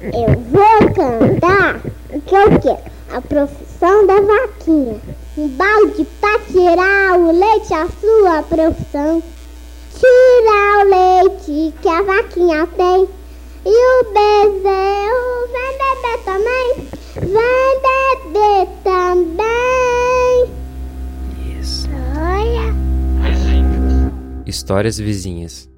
Eu vou cantar o que eu quero. A profissão da vaquinha. Um balde pra tirar o leite, a sua profissão. Tirar o leite que a vaquinha tem. E o bezerro vem beber também. Vem beber também. Isso. Olha. Histórias vizinhas.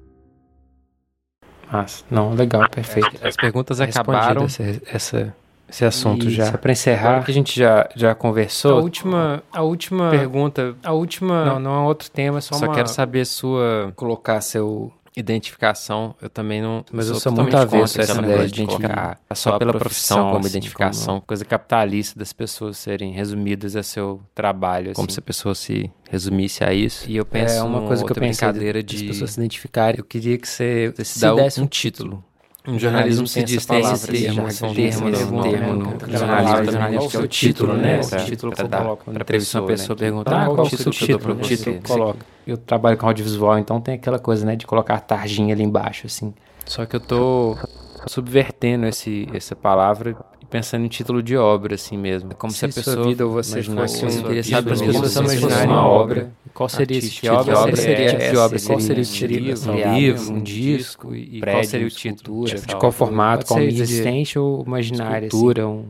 Mas, não, legal, perfeito. As perguntas Respondido acabaram. Esse, essa, esse assunto E já. só Para encerrar, que a gente já, já conversou. A última, a última pergunta. A última. Não, não é outro tema, é só, só uma... quero saber sua colocar seu. Identificação. Eu também não. Mas eu sou muito avesso a essa ideia de identificar só pela profissão como assim, identificação. Coisa capitalista das pessoas serem resumidas a seu trabalho. Como assim. se a pessoa se resumisse a isso. E eu penso é uma coisa que eu pensei brincadeira de, de as pessoas se identificarem. Eu queria que você se se dá desse um título. No jornalismo se diz tem esse termo, esse termo, esse no- termo, no- jornalismo, jornalismo, que é o título, né? Esse Pra- título eu dar- né? pessoa, Pessoa, pessoa né? perguntar, Ah, qual qual o é o título seu que eu dou título? O título que eu trabalho com audiovisual, então tem aquela coisa, né, de colocar a tarjinha ali embaixo, assim. Só que eu tô subvertendo esse, essa palavra pensando em título de obra, assim mesmo. É como se, a sua pessoa vida ou você imaginasse fosse um- um- queria saber as se pessoas imaginarem uma obra. Qual seria esse tipo de obra? Seria tipo de obra? Qual seria esse Seria livro? um Um livro, um disco? E qual seria o título? de qual formato, Pode qual mídia? existente ou imaginária, escultura, um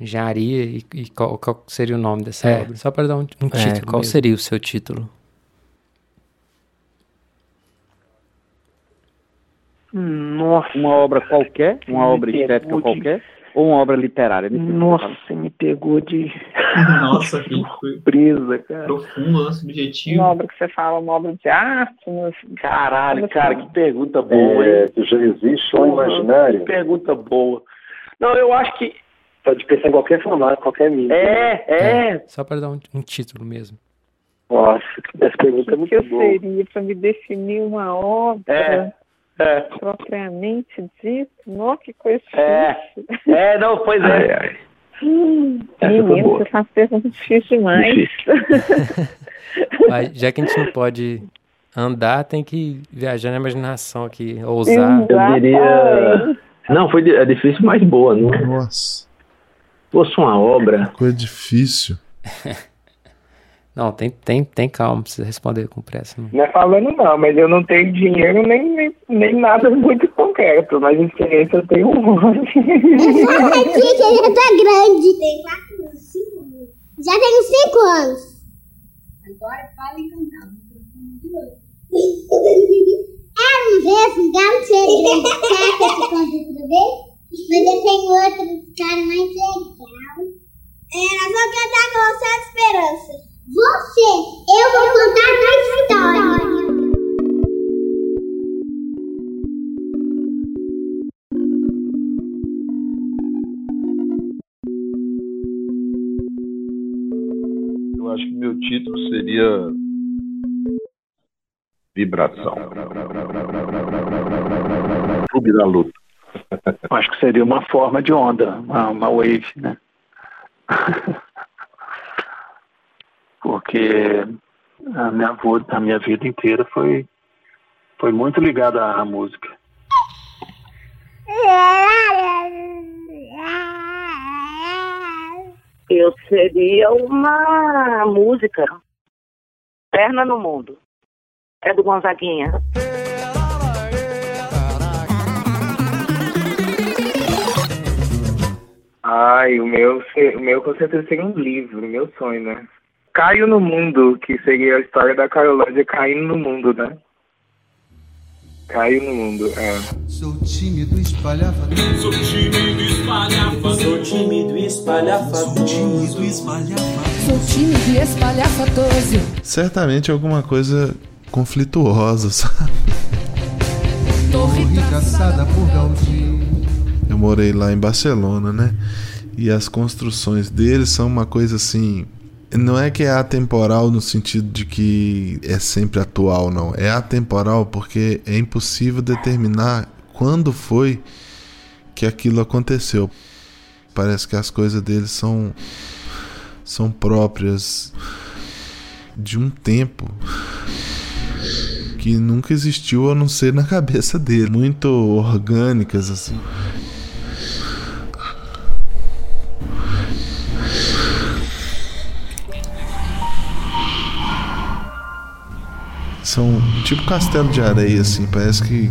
engenharia e, e qual, qual seria o nome dessa É. obra? Só para dar um, um É, título. qual mesmo. seria o seu título? Nossa. Uma obra qualquer, uma obra Me estética qualquer, ou uma obra literária? Nossa, você me pegou de Nossa, que surpresa, cara. profundo, né? subjetivo. Uma obra que você fala, uma obra de arte, mas... Caralho, cara, que pergunta boa, É, hein? que já existe um Porra, imaginário. Que pergunta boa. Não, eu acho que. Pode pensar em qualquer formato, qualquer mídia. É, é. Só para dar um, um título mesmo. Nossa, essa pergunta é O que muito eu boa. seria para me definir uma obra É. É, propriamente dita? Nossa, que coisa É. difícil. é, não, pois é. Ai, ai. Hum, Menino, você faz perguntas difíceis demais. Mas já que a gente não pode andar, tem que viajar na imaginação aqui, ousar. Eu diria. Não, foi di- é difícil, mas boa. Não Nossa, fosse uma obra. coisa difícil. Não, tem, tem, tem calma, precisa responder com pressa. Não. Não é falando não, mas eu não tenho dinheiro nem, nem, nem nada muito concreto, mas experiência eu tenho um monte. Aqui que ele já tá grande. Tem quatro anos, cinco anos. Já tenho cinco anos. Agora fala e cantar. Era um vez um gato cheio de grande caca de quando outra vez, mas eu tenho outro cara mais legal. É, nós vamos cantar com você de esperança. Você, eu vou contar a história. Eu acho que meu título seria Vibração. Clube da Luta. Acho que seria uma forma de onda, uma, uma wave, né? Porque a minha, a minha vida inteira foi, foi muito ligada à, música. Eu seria uma música. Perna no mundo. É do Gonzaguinha. Ai, o meu, o meu com certeza seria um livro, meu sonho, né? Caio no Mundo, que seria a história da Carolândia caindo no mundo, né? Caio no mundo, é. Sou tímido. Sou tímido. Sou tímido. Sou tímido. Sou tímido e espalhafatoso. Certamente alguma coisa conflituosa, sabe? Tô Ricaçada por Gaudí. Eu morei lá em Barcelona, né? E as construções deles são uma coisa assim. Não é que é atemporal no sentido de que é sempre atual, não. É atemporal porque é impossível determinar quando foi que aquilo aconteceu. Parece que as coisas deles são são próprias de um tempo que nunca existiu a não ser na cabeça dele, muito orgânicas assim. São tipo castelo de areia, assim, parece que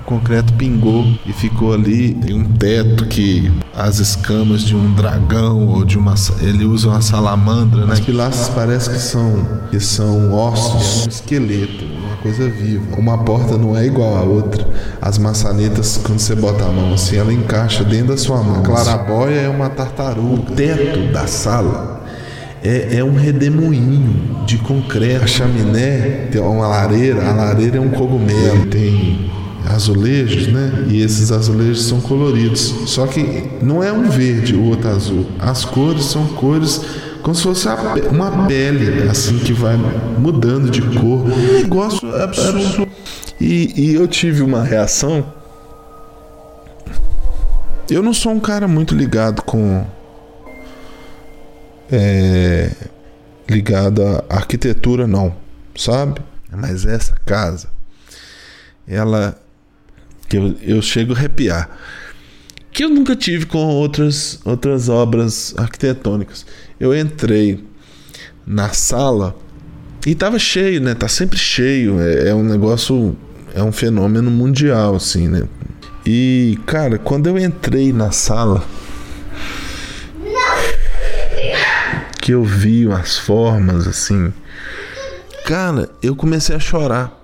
o concreto pingou e ficou ali. Tem um teto que as escamas de um dragão ou de uma. Ele usa uma salamandra, né? As pilastras parece que são, que são ossos, um esqueleto, uma coisa viva. Uma porta não é igual a outra. As maçanetas, quando você bota a mão assim, ela encaixa dentro da sua mão. A clarabóia é uma tartaruga. O teto da sala é, é, um redemoinho de concreto. A chaminé tem uma lareira, a lareira é um cogumelo, tem azulejos, né? E esses azulejos são coloridos. Só que não é um verde o outro azul. As cores são cores como se fosse uma pele, assim, que vai mudando de cor. Um negócio absurdo. E, e eu tive uma reação. Eu não sou um cara muito ligado com é, ligado à arquitetura, não, sabe? Mas essa casa, ela. eu, eu chego a arrepiar. Que eu nunca tive com outras, outras obras arquitetônicas. Eu entrei na sala e tava cheio, né? Tá sempre cheio. É, é um negócio. É um fenômeno mundial, assim, né? E, cara, quando eu entrei na sala que eu vi as formas assim, cara, eu comecei a chorar.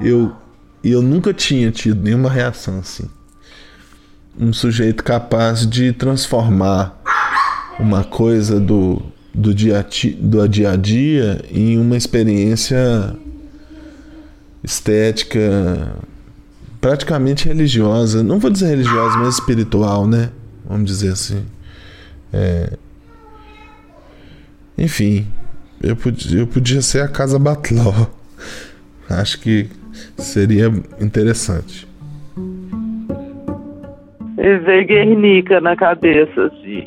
Eu eu nunca tinha tido nenhuma reação assim. Um sujeito capaz de transformar uma coisa do do dia, do dia a dia em uma experiência estética praticamente religiosa. Não vou dizer religiosa, mas espiritual, né? Vamos dizer assim. É, enfim, eu podia, eu podia ser a Casa Batló. Acho que seria interessante. E veio Guernica na cabeça, assim.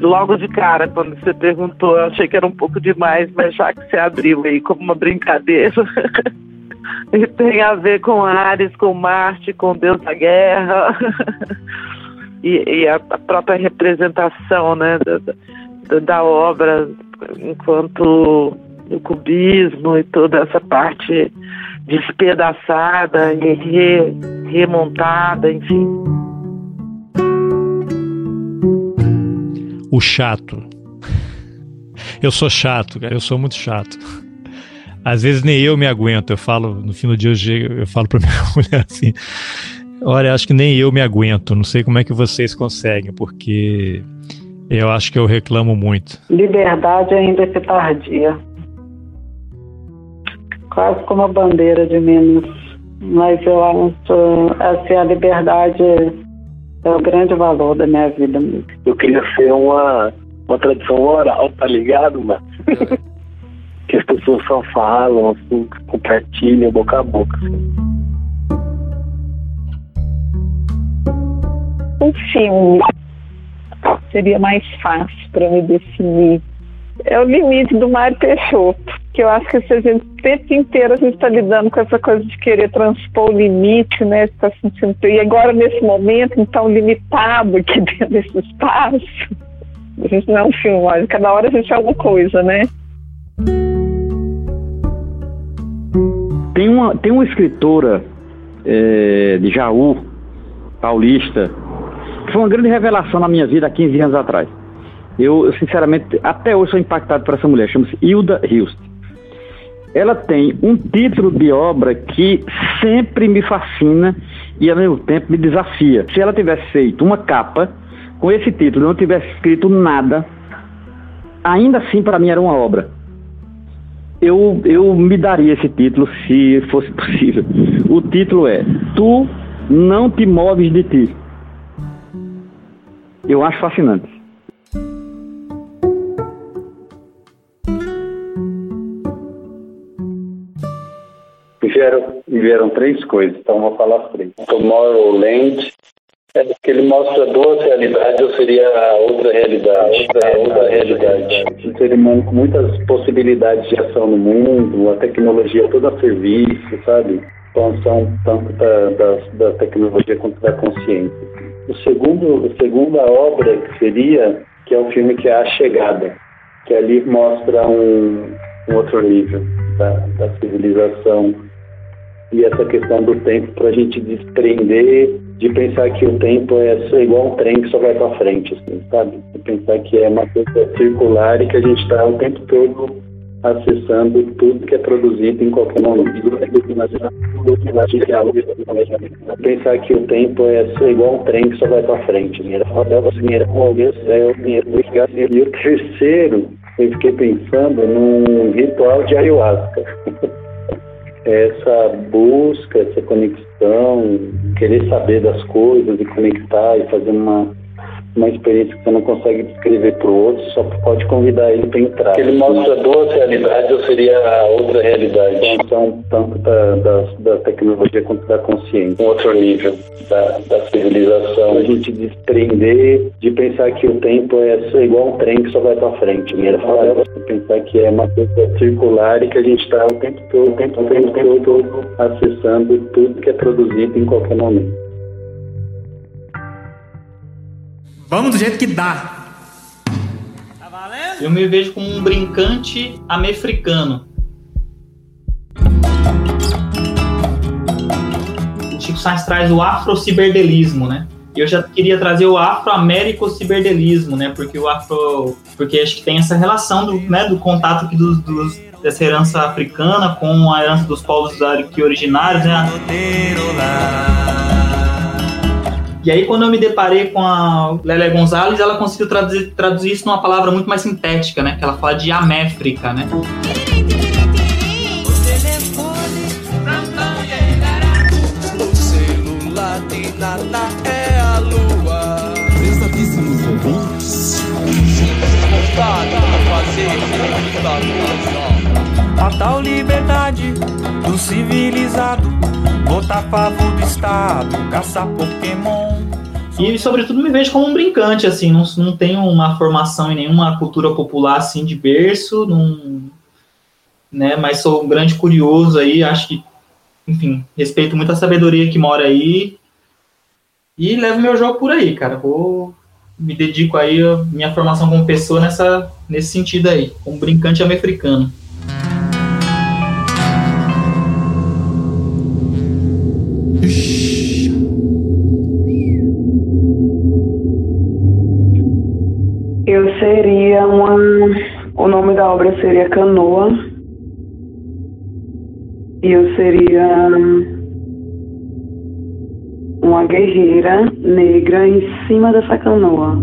Logo de cara, quando você perguntou, eu achei que era um pouco demais, mas já que você abriu aí como uma brincadeira. e tem a ver com Ares, com Marte, com Deus da Guerra. e, e a, própria representação, né? Da, da obra enquanto o cubismo e toda essa parte despedaçada e re, remontada, enfim. O chato. Eu sou chato, cara, eu sou muito chato. Às vezes nem eu me aguento. Eu falo, no fim do dia eu, chego, eu falo pra minha mulher assim: Olha, acho que nem eu me aguento. Não sei como é que vocês conseguem, porque eu acho que eu reclamo muito. Liberdade ainda é tardia. Quase como a bandeira de Minas. Mas eu acho assim, a liberdade é o grande valor da minha vida mesmo. Eu queria ser uma, uma tradição oral, tá ligado, mano? que as pessoas só falam, assim, compartilham boca a boca. Assim. Um filme seria mais fácil para me definir. É o limite do Mário Peixoto, que eu acho que se a gente o tempo inteiro a gente está lidando com essa coisa de querer transpor o limite, né? Está sentindo e agora nesse momento então limitado aqui dentro desse espaço. A gente não é um filme, cada hora a gente é alguma coisa, né? Tem uma, tem uma escritora é, de Jaú, paulista, foi uma grande revelação na minha vida há 15 anos atrás. Eu, sinceramente, até hoje sou impactado por essa mulher, chama-se Hilda Hilst. Ela tem um título de obra que sempre me fascina e ao mesmo tempo me desafia. Se ela tivesse feito uma capa com esse título, não tivesse escrito nada, ainda assim para mim era uma obra. Eu, eu me daria esse título se fosse possível. O título é Tu não te moves de ti. Eu acho fascinante. Me vieram, vieram três coisas, então vou falar três. Tomorrowland é que ele mostra duas realidades, ou seria a outra realidade, outra, outra realidade. Um ser humano com muitas possibilidades de ação no mundo, a tecnologia toda a serviço, sabe? Expansão tanto da, da, da tecnologia quanto da consciência. O segundo, a segunda obra que seria, que é o filme que é A Chegada, que ali mostra um, um outro nível. da, da civilização e essa questão do tempo para a gente desprender de pensar que o tempo é igual um trem que só vai para frente, assim, sabe? De pensar que é uma coisa circular e que a gente está o tempo todo acessando tudo que é produzido em qualquer momento. Pensar que o tempo é igual um trem que só vai para frente. E o terceiro, eu fiquei pensando num ritual de ayahuasca. essa busca, essa conexão, querer saber das coisas e conectar e fazer uma uma experiência que você não consegue descrever para o outro, só pode convidar ele para entrar. Ele mostra duas realidades, ou seria a outra realidade. Então, tanto da, da, da, tecnologia quanto da consciência. Um outro nível da, da civilização. A gente desprender de pensar que o tempo é igual um trem que só vai para frente. Né? Falar, pensar que é uma coisa circular e que a gente está o tempo todo, o tempo, o tempo, o tempo todo acessando tudo que é produzido em qualquer momento. Vamos do jeito que dá. Tá valendo? Eu me vejo como um brincante americano. O Chico Sainz traz o afro-ciberdelismo, né? E eu já queria trazer o afro-américo-ciberdelismo, né? Porque o afro... Porque acho que tem essa relação do, né, do contato aqui dos, dos dessa herança africana com a herança dos povos aqui originários, né? E aí, quando eu me deparei com a Lélia Gonzalez, ela conseguiu traduzir, traduzir isso numa palavra muito mais sintética, né? Que ela fala de améfrica, né? É a lua. Pesadíssimos ouvintes. A tal liberdade do civilizado botar favor do Estado, caçar Pokémon. E, sobretudo, me vejo como um brincante, assim, não, não tenho uma formação em nenhuma cultura popular, assim, de berço, não, né, mas sou um grande curioso aí, acho que, enfim, respeito muito a sabedoria que mora aí. E levo meu jogo por aí, cara, vou, me dedico aí minha formação como pessoa nessa, nesse sentido aí, como brincante americano. Obra seria Canoa. E eu seria uma guerreira negra em cima dessa canoa.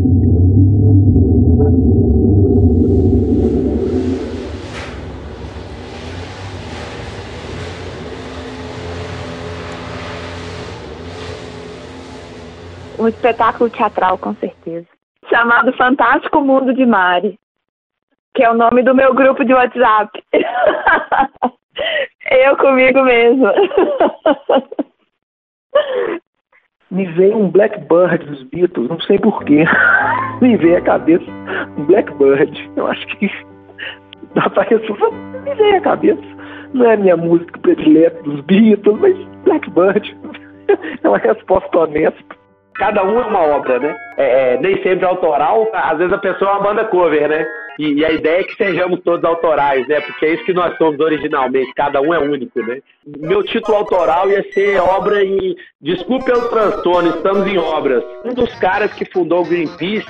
Um espetáculo teatral, com certeza. Chamado Fantástico Mundo de Mari, que é o nome do meu grupo de WhatsApp. Eu comigo mesmo. Me veio um Blackbird dos Beatles, não sei porquê. Me veio a cabeça um Blackbird. Eu acho que dá pra ressuscitar. Me veio a cabeça. Não é a minha música predileta dos Beatles, mas Blackbird. É uma resposta honesta cada um é uma obra, né? É, é, nem sempre autoral, às vezes a pessoa é uma banda cover, né? E, e, a ideia é que sejamos todos autorais, né? Porque é isso que nós somos originalmente, cada um é único, né? Meu título autoral ia ser obra em. Desculpe pelo transtorno, estamos em obras. Um dos caras que fundou o Greenpeace,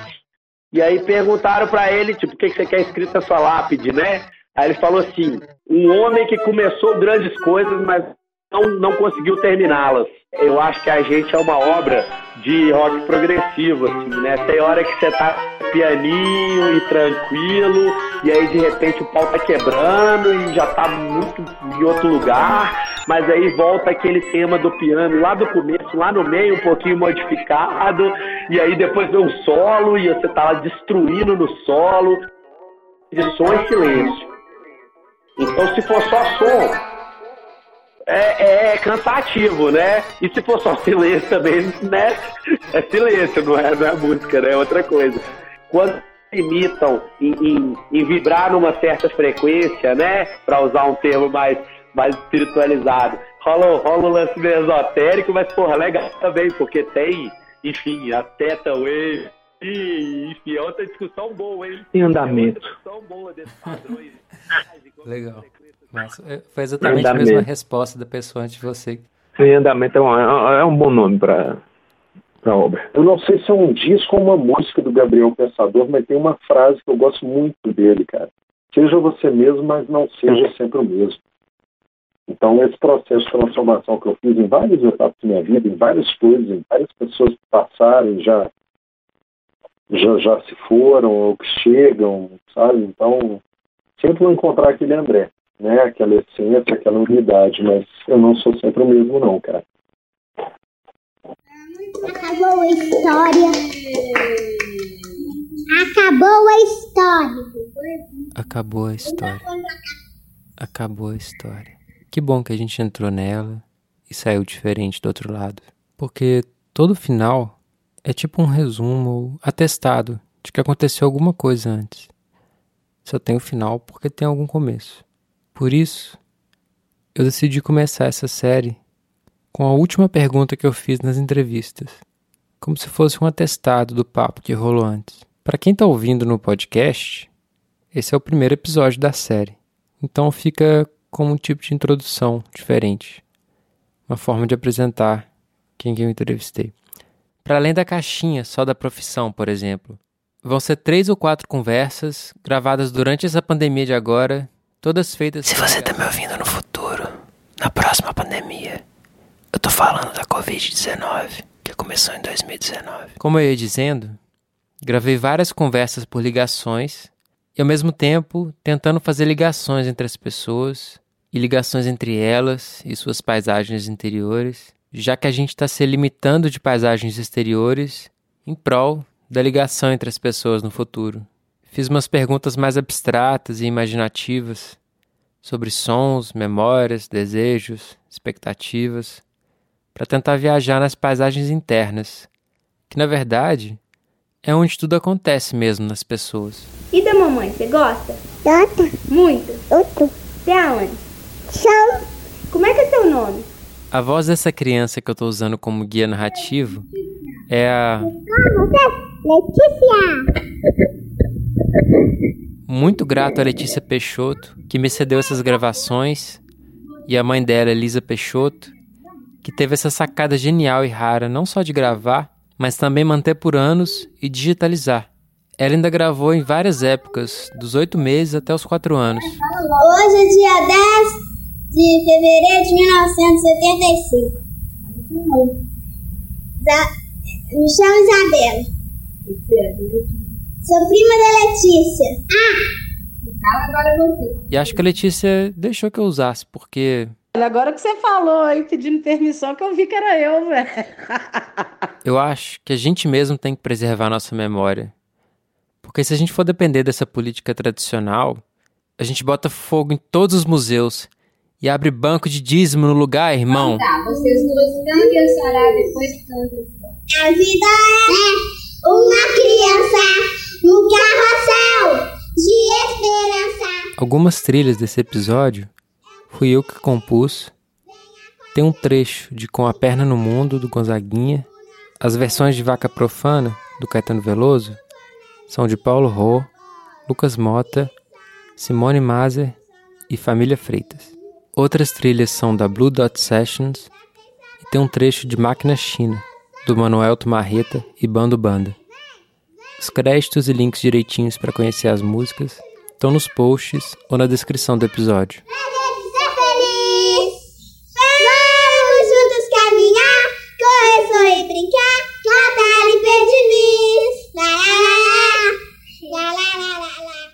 e aí perguntaram para ele, tipo, o que, que você quer escrito na sua lápide, né? Aí ele falou assim: um homem que começou grandes coisas, mas não, não conseguiu terminá-las. Eu acho que a gente é uma obra de rock progressivo, assim, né? Tem hora que você tá pianinho e tranquilo, e aí de repente o pau tá quebrando e já tá muito em outro lugar, mas aí volta aquele tema do piano lá do começo, lá no meio, um pouquinho modificado, e aí depois vem um solo e você tá lá destruindo no solo, de som e silêncio. Então se for só som, é, é, cansativo, né? E se for só silêncio também, né? É silêncio, não é, não é música, né? É outra coisa. Quando imitam em, em, em vibrar numa certa frequência, né? Para usar um termo mais, mais espiritualizado, rola, rola um lance meio esotérico, mas porra, legal também, porque tem, enfim, a teta wave. E, enfim, é outra discussão boa, hein? Em andamento. Legal. Mas é, foi exatamente a mesma resposta da pessoa antes de você. Sem andamento é um, é um bom nome para a obra. Eu não sei se é um disco ou uma música do Gabriel Pensador, mas tem uma frase que eu gosto muito dele, cara. Seja você mesmo, mas não seja sempre o mesmo. Então, esse processo de transformação que eu fiz em várias etapas da minha vida, em várias coisas, em várias pessoas que passaram, já, já, já se foram ou que chegam, sabe? Então, sempre vou encontrar aquele André, né? Aquela essência, aquela unidade, mas eu não sou sempre o mesmo, não, cara. Acabou a história. Acabou a história. Acabou a história. Acabou a história. Que bom que a gente entrou nela e saiu diferente do outro lado. Porque todo final é tipo um resumo atestado de que aconteceu alguma coisa antes. Só tem o final porque tem algum começo. Por isso, eu decidi começar essa série com a última pergunta que eu fiz nas entrevistas, como se fosse um atestado do papo que rolou antes. Para quem está ouvindo no podcast, esse é o primeiro episódio da série, então fica como um tipo de introdução diferente, uma forma de apresentar quem eu entrevistei. Para além da caixinha só da profissão, por exemplo, vão ser três ou quatro conversas gravadas durante essa pandemia de agora, todas feitas. Se você está me ouvindo no futuro, na próxima pandemia, eu tô falando da Covid-19, que começou em 2019. Como eu ia dizendo, gravei várias conversas por ligações e ao mesmo tempo tentando fazer ligações entre as pessoas e ligações entre elas e suas paisagens interiores, já que a gente está se limitando de paisagens exteriores em prol da ligação entre as pessoas no futuro. Fiz umas perguntas mais abstratas e imaginativas sobre sons, memórias, desejos, expectativas, para tentar viajar nas paisagens internas, que na verdade é onde tudo acontece mesmo nas pessoas. E da mamãe, você gosta? Gosta. Muito? Muito. Aonde? Chão. Como é que é seu nome? A voz dessa criança que eu estou usando como guia narrativo é a. Letícia! Muito grato a Letícia Peixoto, que me cedeu essas gravações, e a mãe dela, Elisa Peixoto, que teve essa sacada genial e rara não só de gravar, mas também manter por anos e digitalizar. Ela ainda gravou em várias épocas, dos oito meses até os quatro anos. Hoje é dia 10 de fevereiro de 1985. Da, me chamo Isabela. Sou prima da Letícia. Ah! Agora você. E acho que a Letícia deixou que eu usasse, porque. Agora que você falou aí pedindo permissão, que eu vi que era eu, velho. eu acho que a gente mesmo tem que preservar a nossa memória. Porque se a gente for depender dessa política tradicional, a gente bota fogo em todos os museus e abre banco de dízimo no lugar, irmão. Tá, vocês duas cantem a chorar depois cantem a A vida é uma criança no carrossel de esperança. Algumas trilhas desse episódio fui eu que compus. Tem um trecho de Com a Perna no Mundo, do Gonzaguinha. As versões de Vaca Profana, do Caetano Veloso, são de Paulo Rô, Lucas Mota, Simone Mazer e Família Freitas. Outras trilhas são da Blue Dot Sessions e tem um trecho de Máquina China, do Manuel Tomarreta e Bando Banda. Os créditos e links direitinhos para conhecer as músicas estão nos posts ou na descrição do episódio.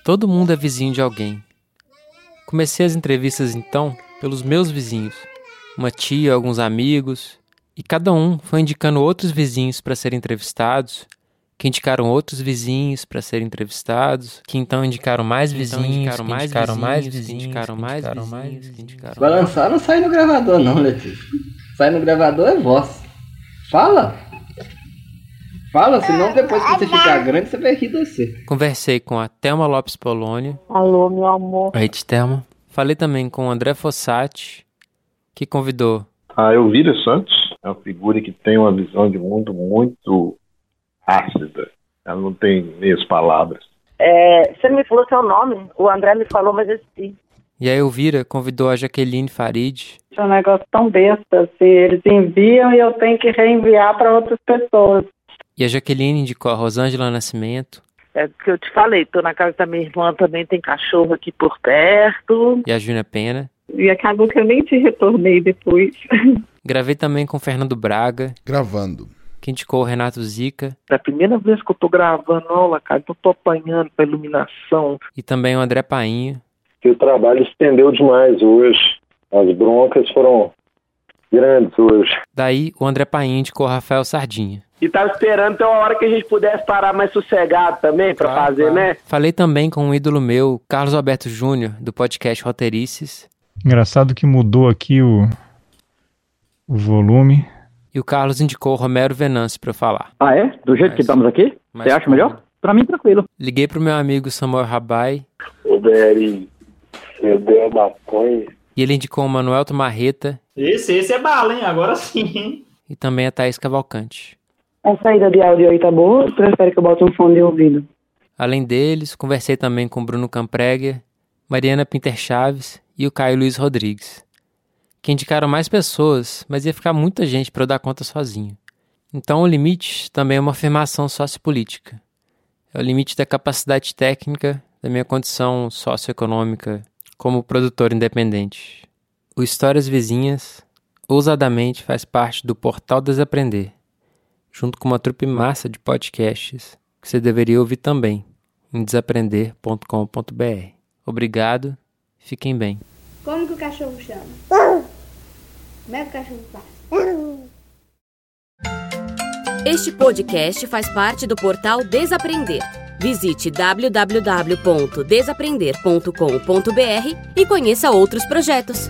Todo mundo é vizinho de alguém. Comecei as entrevistas então pelos meus vizinhos, uma tia, alguns amigos, e cada um foi indicando outros vizinhos para serem entrevistados, que indicaram outros vizinhos para serem entrevistados, que então indicaram mais vizinhos, então indicaram mais indicaram mais vizinhos, indicaram mais vizinhos, indicaram Balançar não sai no gravador não, Letícia. Sai no gravador é voz. Fala! Fala, senão depois que você ficar grande, você vai rir você. Conversei com a Thelma Lopes Polônio. Alô, meu amor. Oi, Thelma. Falei também com o André Fossati, que convidou. A Elvira Santos é uma figura que tem uma visão de mundo muito ácida. Ela não tem meias palavras. É, você me falou seu nome, o André me falou, mas eu esqueci. E a Elvira convidou a Jaqueline Farid. É um negócio tão besta, assim, eles enviam e eu tenho que reenviar para outras pessoas. E a Jaqueline indicou a Rosângela Nascimento. É o que eu te falei, tô na casa da minha irmã, também tem cachorro aqui por perto. E a Júnia Pena. E acabou que eu nem te retornei depois. Gravei também com Fernando Braga. Gravando. Que indicou o Renato Zica. É a primeira vez que eu tô gravando aula, cara, então tô apanhando pra iluminação. E também o André Painho. Que o trabalho estendeu demais hoje. As broncas foram grandes hoje. Daí o André Painho indicou o Rafael Sardinha. E tava esperando ter uma hora que a gente pudesse parar mais sossegado também pra Claro, fazer, claro. né? Falei também com um ídolo meu, Carlos Alberto Júnior, do podcast Roteirices. Engraçado que mudou aqui o, o volume. E o Carlos indicou o Romero Venâncio pra eu falar. Ah, é? Do jeito que estamos aqui? Você acha melhor? Pra mim, tranquilo. Liguei pro meu amigo Samuel Rabai Ô, Beri, você deu maconha. e ele indicou o Manuel Tomarreta Esse, esse é bala, hein? Agora sim, hein? e também a Thaís Cavalcante. A saída de áudio aí tá boa? Prefere que eu bote um fone de ouvido? Além deles, conversei também com Bruno Campreger, Mariana Pinter Chaves e o Caio Luiz Rodrigues, que indicaram mais pessoas, mas ia ficar muita gente para eu dar conta sozinho. Então o limite também é uma afirmação sociopolítica. É o limite da capacidade técnica da minha condição socioeconômica como produtor independente. O Histórias Vizinhas, ousadamente, faz parte do Portal Desaprender, junto com uma trupe massa de podcasts que você deveria ouvir também em desaprender.com.br. Obrigado, fiquem bem. Como que o cachorro chama? Como é que o cachorro faz? Este podcast faz parte do portal Desaprender. Visite www.desaprender.com.br e conheça outros projetos.